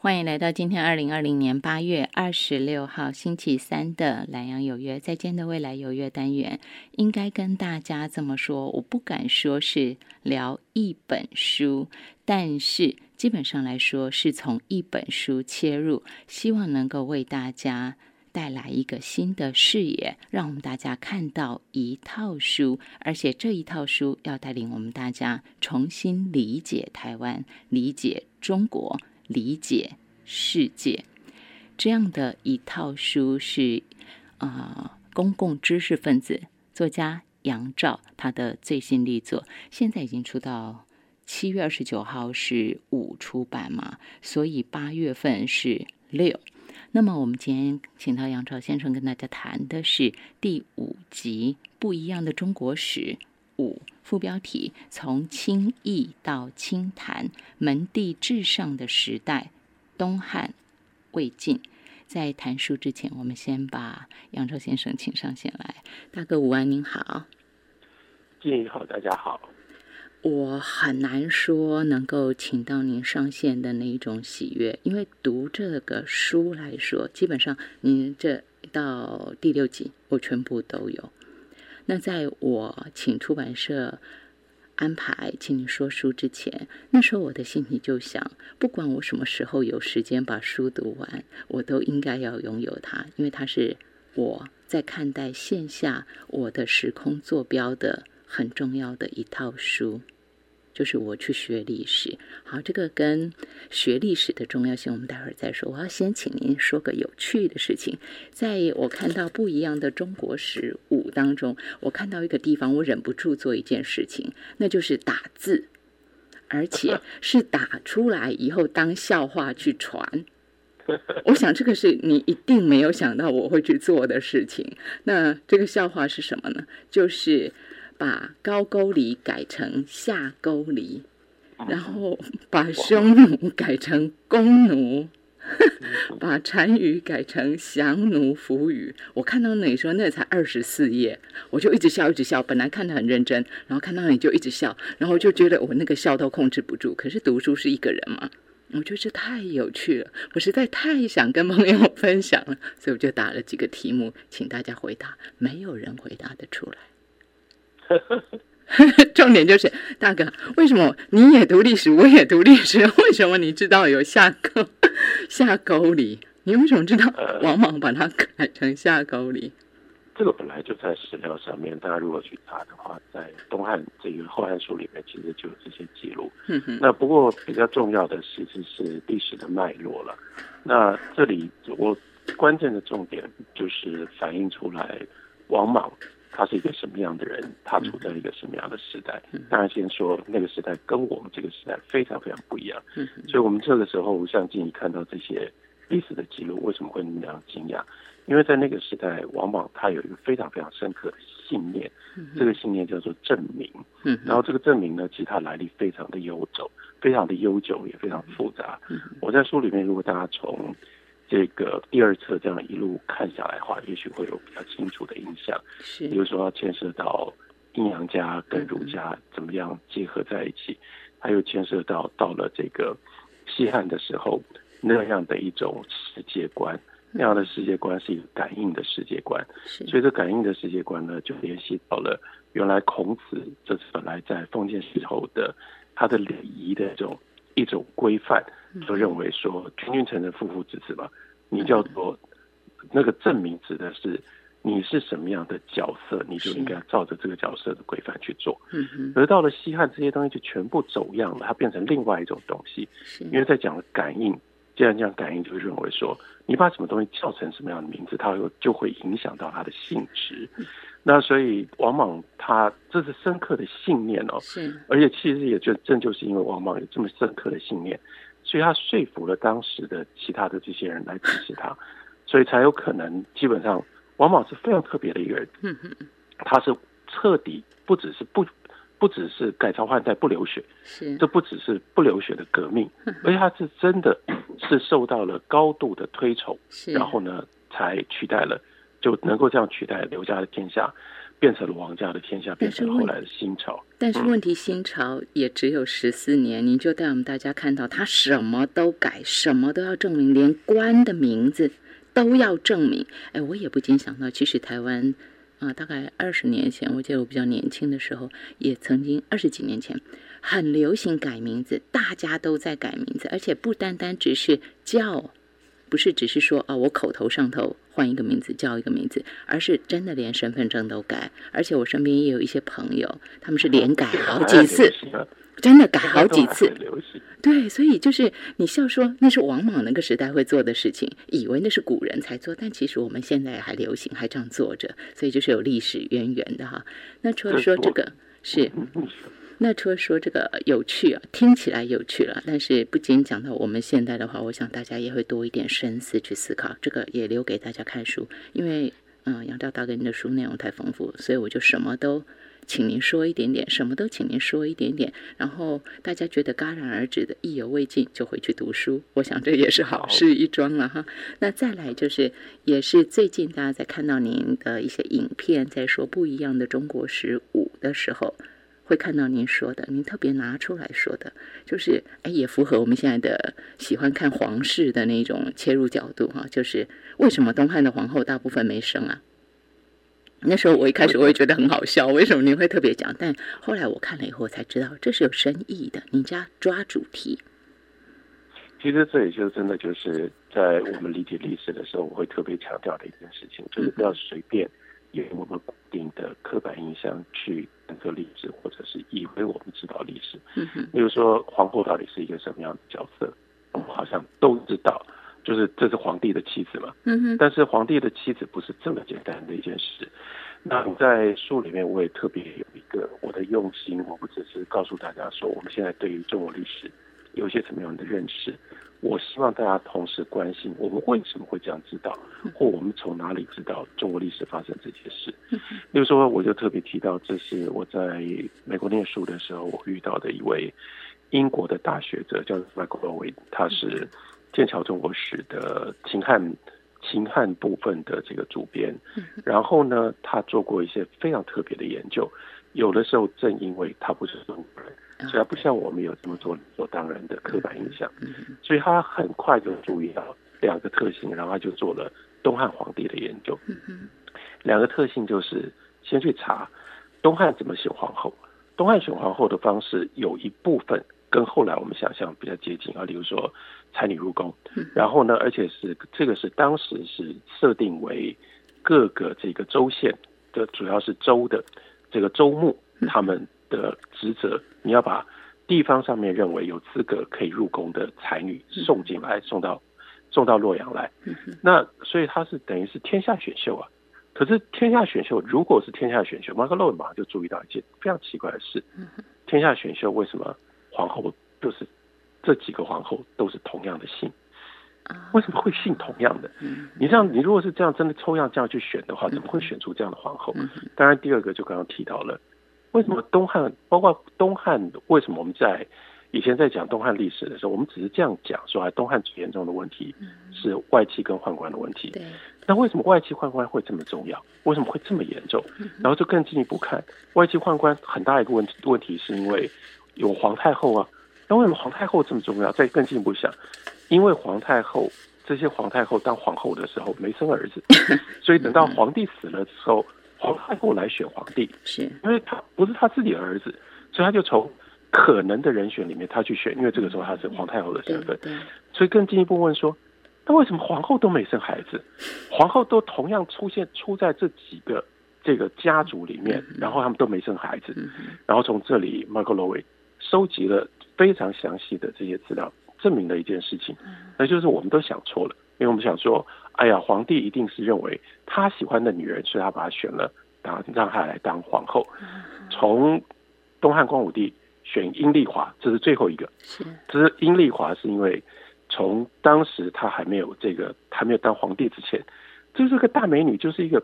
欢迎来到今天二零二零年八月二十六号星期三的《南阳有约》再见的未来有约单元，应该跟大家这么说，我不敢说是聊一本书，但是基本上来说是从一本书切入，希望能够为大家带来一个新的视野，让我们大家看到一套书，而且这一套书要带领我们大家重新理解台湾，理解中国。理解世界这样的一套书是啊，公共知识分子作家杨照他的最新力作，现在已经出到七月二十九号是五出版嘛，所以八月份是六。那么我们今天请到杨照先生跟大家谈的是第五集《不一样的中国史》。五副标题：从清易到清谈，门第至上的时代，东汉、魏晋。在谈书之前，我们先把杨照先生请上线来。大哥午安，您好。静怡好，大家好。我很难说能够请到您上线的那一种喜悦，因为读这个书来说，基本上您这到第六集，我全部都有。那在我请出版社安排请你说书之前，那时候我的心里就想，不管我什么时候有时间把书读完，我都应该要拥有它，因为它是我在看待线下我的时空坐标的很重要的一套书。就是我去学历史，好，这个跟学历史的重要性，我们待会儿再说。我要先请您说个有趣的事情，在我看到不一样的中国史五当中，我看到一个地方，我忍不住做一件事情，那就是打字，而且 是打出来以后当笑话去传。我想这个是你一定没有想到我会去做的事情。那这个笑话是什么呢？就是。把高句丽改成下沟里，然后把匈奴改成弓奴，把单于改成降奴服语。我看到你说那才二十四页，我就一直笑，一直笑。本来看得很认真，然后看到你就一直笑，然后就觉得我那个笑都控制不住。可是读书是一个人嘛，我觉得这太有趣了，我实在太想跟朋友分享了，所以我就打了几个题目，请大家回答。没有人回答得出来。重点就是大哥，为什么你也读历史，我也读历史？为什么你知道有下沟 下沟里？你为什么知道王莽把它改成下沟里？这个本来就在史料上面，大家如果去查的话，在东汉这个《后汉书》里面，其实就有这些记录。那不过比较重要的其实是历史的脉络了。那这里我关键的重点就是反映出来王莽。他是一个什么样的人？他处在一个什么样的时代？当然，先说那个时代跟我们这个时代非常非常不一样。所以，我们这个时候像静怡看到这些历史的记录，为什么会那么样惊讶？因为在那个时代，往往他有一个非常非常深刻的信念，这个信念叫做证明。然后，这个证明呢，其实它来历非常的悠久，非常的悠久，也非常复杂。我在书里面，如果大家从这个第二册这样一路看下来的话，也许会有比较清楚的印象。是，比如说牵涉到阴阳家跟儒家怎么样结合在一起，还有牵涉到到了这个西汉的时候那样的一种世界观，那样的世界观是一个感应的世界观。所以这感应的世界观呢，就联系到了原来孔子这是本来在封建时候的他的礼仪的这种一种规范。就认为说，君君臣臣，父父子子嘛，你叫做那个证明，指的是你是什么样的角色，你就应该照着这个角色的规范去做。嗯而到了西汉，这些东西就全部走样了，它变成另外一种东西。因为在讲感应，既然这样感应，就会认为说，你把什么东西叫成什么样的名字，它又就会影响到它的性质。那所以王莽他这是深刻的信念哦，是，而且其实也就正就是因为王莽有这么深刻的信念。所以他说服了当时的其他的这些人来支持他，所以才有可能基本上王莽是非常特别的一个人。嗯他是彻底不只是不不只是改朝换代不流血，是这不只是不流血的革命，而且他是真的是受到了高度的推崇，然后呢才取代了就能够这样取代刘家的天下。变成了王家的天下，变成了后来的新朝。但是问题，新朝也只有十四年，您就带我们大家看到，他什么都改，什么都要证明，连官的名字都要证明。哎，我也不禁想到，其实台湾啊，大概二十年前，我记得我比较年轻的时候，也曾经二十几年前很流行改名字，大家都在改名字，而且不单单只是叫。不是只是说啊，我口头上头换一个名字叫一个名字，而是真的连身份证都改，而且我身边也有一些朋友，他们是连改好几次，真的改好几次。对，所以就是你笑说那是王莽那个时代会做的事情，以为那是古人才做，但其实我们现在还流行，还这样做着，所以就是有历史渊源的哈。那除了说这个是。那除了说这个有趣啊，听起来有趣了，但是不仅讲到我们现代的话，我想大家也会多一点深思去思考。这个也留给大家看书，因为嗯，杨照大哥您的书内容太丰富，所以我就什么都请您说一点点，什么都请您说一点点。然后大家觉得戛然而止的意犹未尽，就回去读书。我想这也是好事一桩了哈。那再来就是，也是最近大家在看到您的一些影片，在说不一样的中国十五的时候。会看到您说的，您特别拿出来说的，就是哎，也符合我们现在的喜欢看皇室的那种切入角度哈。就是为什么东汉的皇后大部分没生啊？那时候我一开始我也觉得很好笑，为什么您会特别讲？但后来我看了以后才知道，这是有深意的。您家抓主题，其实这也就真的就是在我们理解历史的时候，我会特别强调的一件事情，就是不要随便。用我们固定的刻板印象去认作历史，或者是以为我们知道历史。嗯哼。比如说皇后到底是一个什么样的角色，我们好像都知道，就是这是皇帝的妻子嘛。嗯哼。但是皇帝的妻子不是这么简单的一件事。那在书里面我也特别有一个我的用心，我不只是告诉大家说我们现在对于中国历史有一些什么样的认识。我希望大家同时关心我们为什么会这样知道，或我们从哪里知道中国历史发生这些事。比如说，我就特别提到，这是我在美国念书的时候，我遇到的一位英国的大学者，叫 Michael 他是剑桥中国史的秦汉秦汉部分的这个主编。然后呢，他做过一些非常特别的研究。有的时候，正因为他不是中国人。所以他不像我们有这么多理所当然的刻板印象，所以他很快就注意到两个特性，然后他就做了东汉皇帝的研究。两个特性就是先去查东汉怎么选皇后，东汉选皇后的方式有一部分跟后来我们想象比较接近啊，例如说才女入宫，然后呢，而且是这个是当时是设定为各个这个州县的，主要是州的这个州牧他们。的职责，你要把地方上面认为有资格可以入宫的才女送进来，送到送到洛阳来。那所以他是等于是天下选秀啊。可是天下选秀如果是天下选秀，马克洛马上就注意到一件非常奇怪的事：天下选秀为什么皇后就是这几个皇后都是同样的姓？为什么会姓同样的？你这样，你如果是这样真的抽样这样去选的话，怎么会选出这样的皇后？当然，第二个就刚刚提到了。为什么东汉，包括东汉，为什么我们在以前在讲东汉历史的时候，我们只是这样讲说，啊，东汉最严重的问题是外戚跟宦官的问题。那为什么外戚宦官会这么重要？为什么会这么严重？然后就更进一步看，外戚宦官很大一个问题，问题是因为有皇太后啊。那为什么皇太后这么重要？再更进一步想，因为皇太后这些皇太后当皇后的时候没生儿子，所以等到皇帝死了之后。皇太后来选皇帝，是因为他不是他自己的儿子，所以他就从可能的人选里面他去选，因为这个时候他是皇太后的身份，所以更进一步问说，那为什么皇后都没生孩子？皇后都同样出现出在这几个这个家族里面，然后他们都没生孩子，然后从这里 Marco l o w 收集了非常详细的这些资料，证明了一件事情，那就是我们都想错了，因为我们想说。哎呀，皇帝一定是认为他喜欢的女人，所以他把她选了，当让她来当皇后。从东汉光武帝选阴丽华，这是最后一个。是，这是阴丽华，是因为从当时她还没有这个还没有当皇帝之前，这是个大美女，就是一个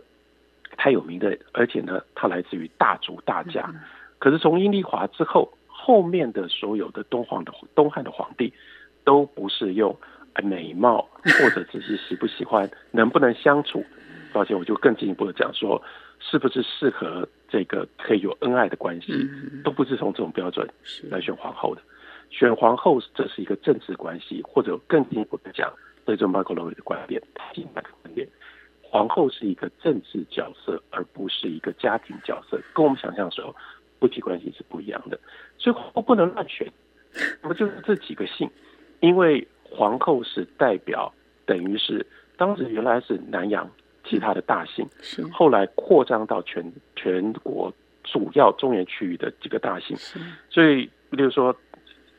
太有名的，而且呢，她来自于大族大家。可是从阴丽华之后，后面的所有的东皇的东汉的皇帝都不是用。美貌或者只是喜不喜欢、能不能相处抱歉，我就更进一步的讲说，是不是适合这个可以有恩爱的关系，都不是从这种标准来选皇后的。选皇后这是一个政治关系，或者更进一步的讲，对这马可罗维的观点，进一步的观点，皇后是一个政治角色，而不是一个家庭角色，跟我们想象的时候夫妻关系是不一样的。所以皇后不能乱选，那么就是这几个姓，因为皇后是代表，等于是当时原来是南阳其他的大姓，是后来扩张到全全国主要中原区域的几个大姓，所以比如说。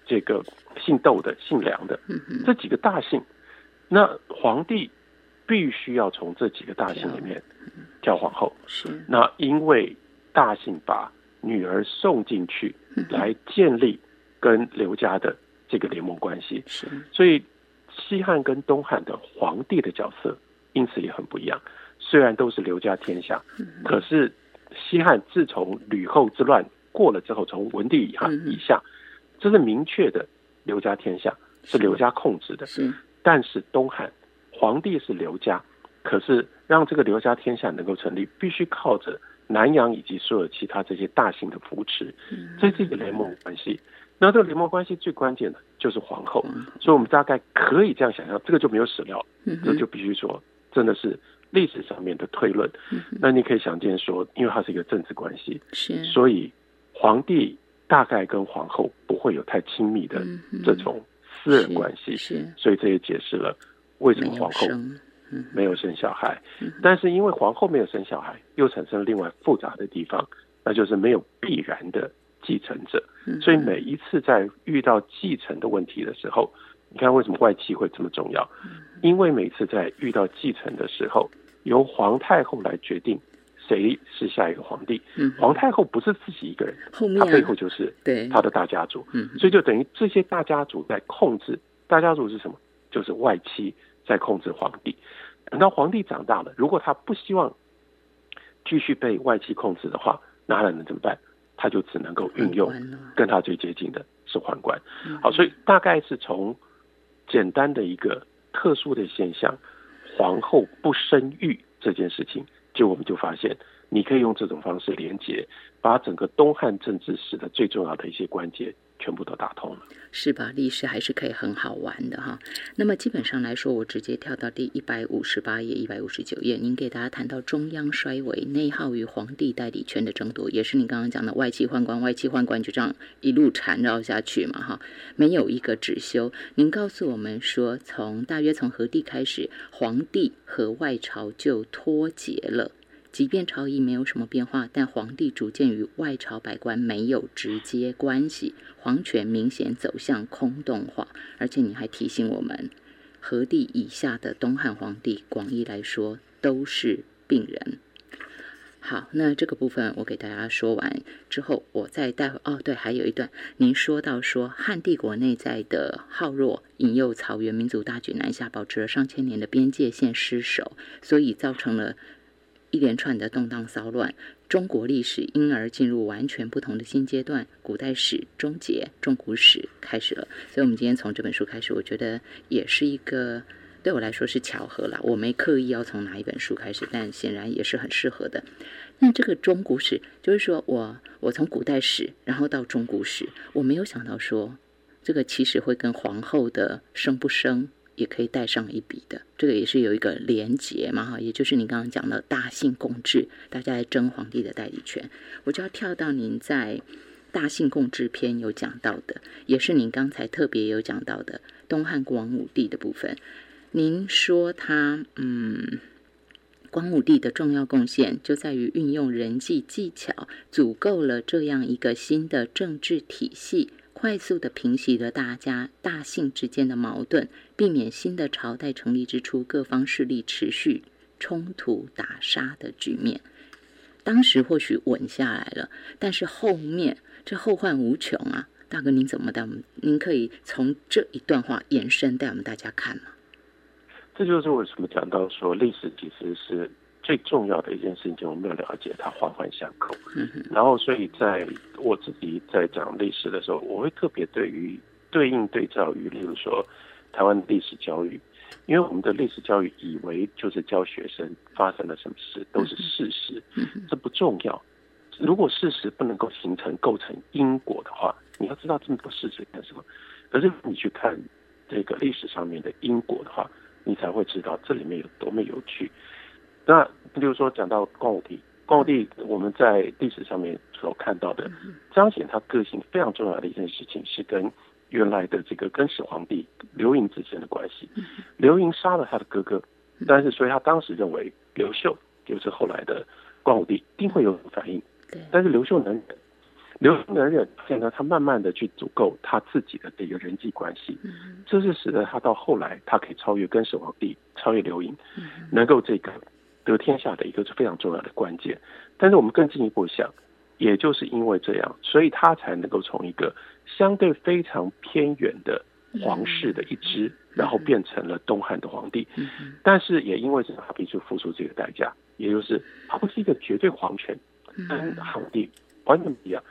这个姓窦的、姓梁的，这几个大姓，那皇帝必须要从这几个大姓里面挑皇后。是。那因为大姓把女儿送进去，来建立跟刘家的这个联盟关系。是。所以西汉跟东汉的皇帝的角色因此也很不一样。虽然都是刘家天下，可是西汉自从吕后之乱过了之后，从文帝以下以下。这是明确的，刘家天下是刘家控制的。是，但是东汉皇帝是刘家，可是让这个刘家天下能够成立，必须靠着南阳以及所有其他这些大型的扶持。这是一个联盟关系。那这个联盟关系最关键的就是皇后，所以我们大概可以这样想象，这个就没有史料，这就必须说真的是历史上面的推论。那你可以想见说，因为它是一个政治关系，是，所以皇帝。大概跟皇后不会有太亲密的这种私人关系，是，所以这也解释了为什么皇后没有生小孩。但是因为皇后没有生小孩，又产生了另外复杂的地方，那就是没有必然的继承者。所以每一次在遇到继承的问题的时候，你看为什么外戚会这么重要？因为每次在遇到继承的时候，由皇太后来决定。谁是下一个皇帝？皇太后不是自己一个人，她背后就是对她的大家族，所以就等于这些大家族在控制。大家族是什么？就是外戚在控制皇帝。等到皇帝长大了，如果他不希望继续被外戚控制的话，那还能怎么办？他就只能够运用跟他最接近的是宦官。好，所以大概是从简单的一个特殊的现象，皇后不生育这件事情。就我们就发现，你可以用这种方式连接，把整个东汉政治史的最重要的一些关节全部都打通了，是吧？历史还是可以很好玩的哈。那么基本上来说，我直接跳到第一百五十八页、一百五十九页，您给大家谈到中央衰微、内耗与皇帝代理权的争夺，也是你刚刚讲的外戚宦官、外戚宦官就这样一路缠绕下去嘛哈，没有一个止休。您告诉我们说，从大约从何帝开始，皇帝和外朝就脱节了。即便朝仪没有什么变化，但皇帝逐渐与外朝百官没有直接关系，皇权明显走向空洞化。而且你还提醒我们，和帝以下的东汉皇帝，广义来说都是病人。好，那这个部分我给大家说完之后，我再带。哦，对，还有一段，您说到说汉帝国内在的好弱，引诱草原民族大举南下，保持了上千年的边界线失守，所以造成了。一连串的动荡骚乱，中国历史因而进入完全不同的新阶段。古代史终结，中古史开始了。所以，我们今天从这本书开始，我觉得也是一个对我来说是巧合啦。我没刻意要从哪一本书开始，但显然也是很适合的。那这个中古史，就是说我我从古代史，然后到中古史，我没有想到说这个其实会跟皇后的生不生。也可以带上一笔的，这个也是有一个连结嘛哈，也就是你刚刚讲的大姓共治，大家来争皇帝的代理权。我就要跳到您在大姓共治篇有讲到的，也是您刚才特别有讲到的东汉光武帝的部分。您说他嗯，光武帝的重要贡献就在于运用人际技巧，组构了这样一个新的政治体系。快速的平息了大家大姓之间的矛盾，避免新的朝代成立之初各方势力持续冲突打杀的局面。当时或许稳下来了，但是后面这后患无穷啊！大哥，您怎么带我们？您可以从这一段话延伸带我们大家看吗？这就是为什么讲到说历史其实是。最重要的一件事情，就是我们要了解它环环相扣。然后，所以在我自己在讲历史的时候，我会特别对于对应对照于，例如说台湾历史教育，因为我们的历史教育以为就是教学生发生了什么事都是事实，这不重要。如果事实不能够形成构成因果的话，你要知道这么多事实干什么？可是你去看这个历史上面的因果的话，你才会知道这里面有多么有趣。那比如说讲到光武帝，光武帝我们在历史上面所看到的，彰显他个性非常重要的一件事情是跟原来的这个更始皇帝刘盈之间的关系。刘盈杀了他的哥哥，但是所以他当时认为刘秀就是后来的光武帝，一定会有反应。但是刘秀能忍，刘秀能忍，现在他慢慢的去足够他自己的这个人际关系，这是使得他到后来他可以超越更始皇帝，超越刘盈，能够这个得天下的一个是非常重要的关键。但是我们更进一步想，也就是因为这样，所以他才能够从一个相对非常偏远的皇室的一支，然后变成了东汉的皇帝。但是也因为这样，他必须付出这个代价，也就是他不是一个绝对皇权。跟皇帝完全不一样，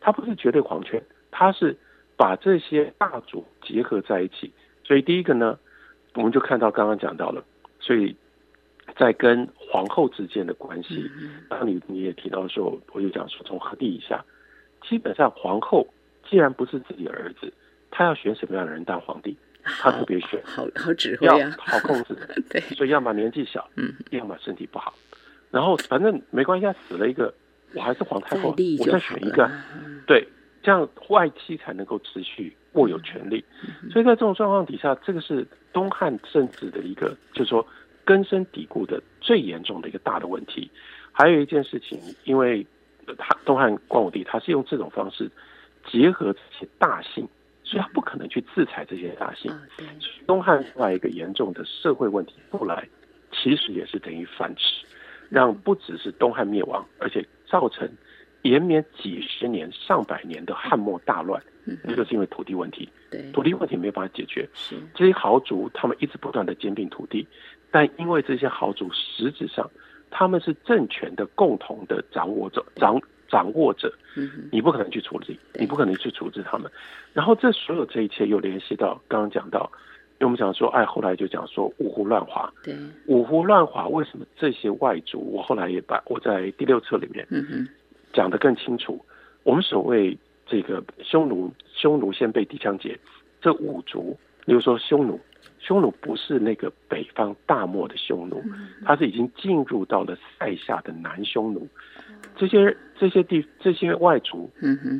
他不是绝对皇权，他是把这些大族结合在一起。所以第一个呢，我们就看到刚刚讲到了，所以在跟皇后之间的关系，那你你也提到说，我就讲说从何地以下，基本上皇后既然不是自己的儿子，他要选什么样的人当皇帝，他特别选好好指挥啊，好控制。对，所以要么年纪小，嗯，要么身体不好，然后反正没关系，死了一个。我还是皇太后，我再选一个，对，这样外戚才能够持续握有权力。所以在这种状况底下，这个是东汉政治的一个，就是说根深蒂固的最严重的一个大的问题。还有一件事情，因为他东汉光武帝他是用这种方式结合这些大姓，所以他不可能去制裁这些大姓。东汉另外一个严重的社会问题，后来其实也是等于反噬，让不只是东汉灭亡，而且。造成延绵几十年、上百年的汉末大乱，那就是因为土地问题。对，土地问题没有办法解决。是这些豪族，他们一直不断的兼并土地，但因为这些豪族实质上他们是政权的共同的掌握者、掌掌握者，你不可能去处理，你不可能去处置他们。然后这所有这一切又联系到刚刚讲到。因为我们讲说，哎，后来就讲说五胡乱华。对，五胡乱华为什么这些外族？我后来也把我在第六册里面讲得更清楚。我们所谓这个匈奴，匈奴先被狄羌劫，这五族，比如说匈奴，匈奴不是那个北方大漠的匈奴，它是已经进入到了塞下的南匈奴。这些这些地这些外族，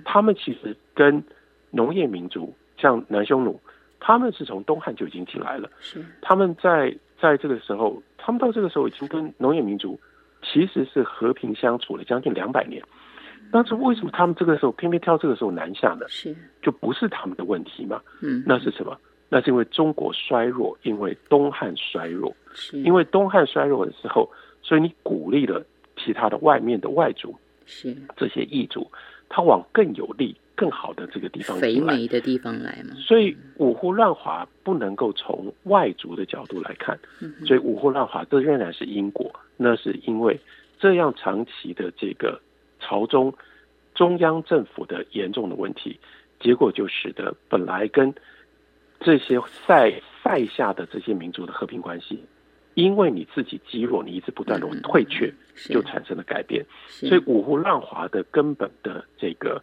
他们其实跟农业民族，像南匈奴。他们是从东汉就已经进来了，是他们在在这个时候，他们到这个时候已经跟农业民族其实是和平相处了将近两百年。但是为什么他们这个时候偏偏挑这个时候南下呢？是就不是他们的问题嘛？嗯，那是什么？那是因为中国衰弱，因为东汉衰弱，是因为东汉衰弱的时候，所以你鼓励了其他的外面的外族，是这些异族，他往更有利。更好的这个地方，肥美的地方来嘛。所以五胡乱华不能够从外族的角度来看，所以五胡乱华这仍然是因果。那是因为这样长期的这个朝中中央政府的严重的问题，结果就使得本来跟这些塞塞下的这些民族的和平关系，因为你自己积弱，你一直不断的退却，就产生了改变。所以五胡乱华的根本的这个。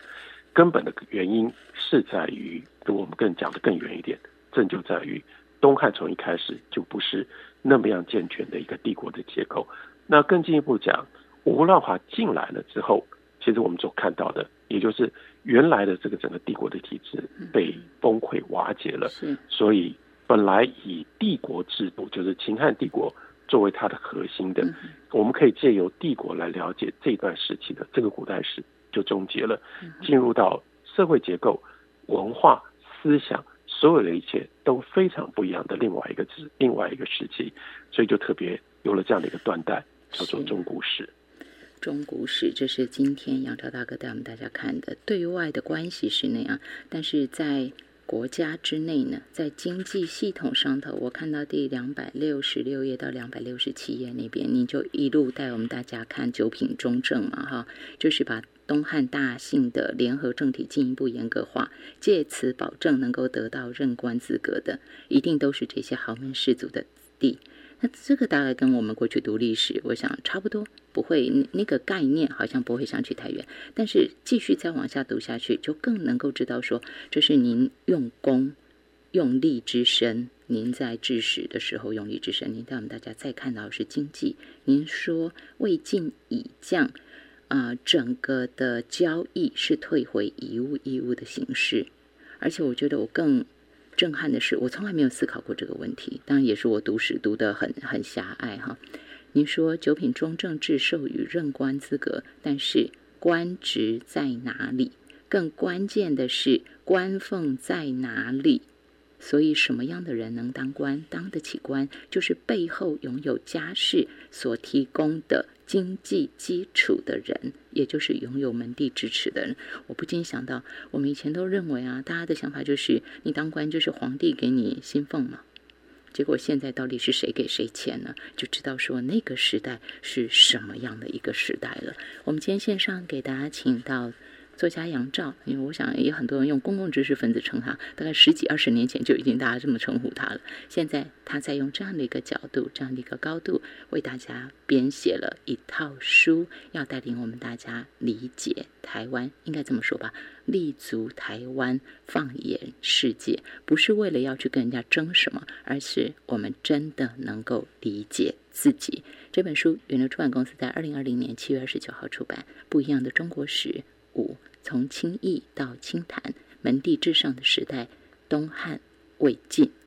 根本的原因是在于，我们更讲的更远一点，正就在于东汉从一开始就不是那么样健全的一个帝国的结构。那更进一步讲，五胡乱华进来了之后，其实我们所看到的，也就是原来的这个整个帝国的体制被崩溃瓦解了。所以本来以帝国制度，就是秦汉帝国作为它的核心的，我们可以借由帝国来了解这段时期的这个古代史。就终结了，进入到社会结构、文化、思想，所有的一切都非常不一样的另外一个字，另外一个时期，所以就特别有了这样的一个断代，叫做中古史。中古史，这是今天杨超大哥带我们大家看的，对外的关系是那样，但是在。国家之内呢，在经济系统上头，我看到第两百六十六页到两百六十七页那边，你就一路带我们大家看九品中正嘛，哈，就是把东汉大姓的联合政体进一步严格化，借此保证能够得到任官资格的，一定都是这些豪门士族的子弟。那这个大概跟我们过去读历史，我想差不多，不会那个概念好像不会相去太远。但是继续再往下读下去，就更能够知道说，这是您用功、用力之深。您在治史的时候用力之深，您带我们大家再看到是经济。您说魏晋以降，啊，整个的交易是退回以物易物的形式，而且我觉得我更。震撼的是，我从来没有思考过这个问题。当然，也是我读史读的很很狭隘哈。您说九品中正制授予任官资格，但是官职在哪里？更关键的是官俸在哪里？所以，什么样的人能当官？当得起官，就是背后拥有家世所提供的。经济基础的人，也就是拥有门第支持的人，我不禁想到，我们以前都认为啊，大家的想法就是，你当官就是皇帝给你薪俸嘛。结果现在到底是谁给谁钱呢？就知道说那个时代是什么样的一个时代了。我们今天线上给大家请到。作家杨照，因为我想也很多人用公共知识分子称他，大概十几二十年前就已经大家这么称呼他了。现在他在用这样的一个角度、这样的一个高度，为大家编写了一套书，要带领我们大家理解台湾，应该这么说吧，立足台湾，放眼世界，不是为了要去跟人家争什么，而是我们真的能够理解自己。这本书，远流出版公司在二零二零年七月二十九号出版，《不一样的中国史》五。从清义到清谈，门第至上的时代，东汉、魏晋。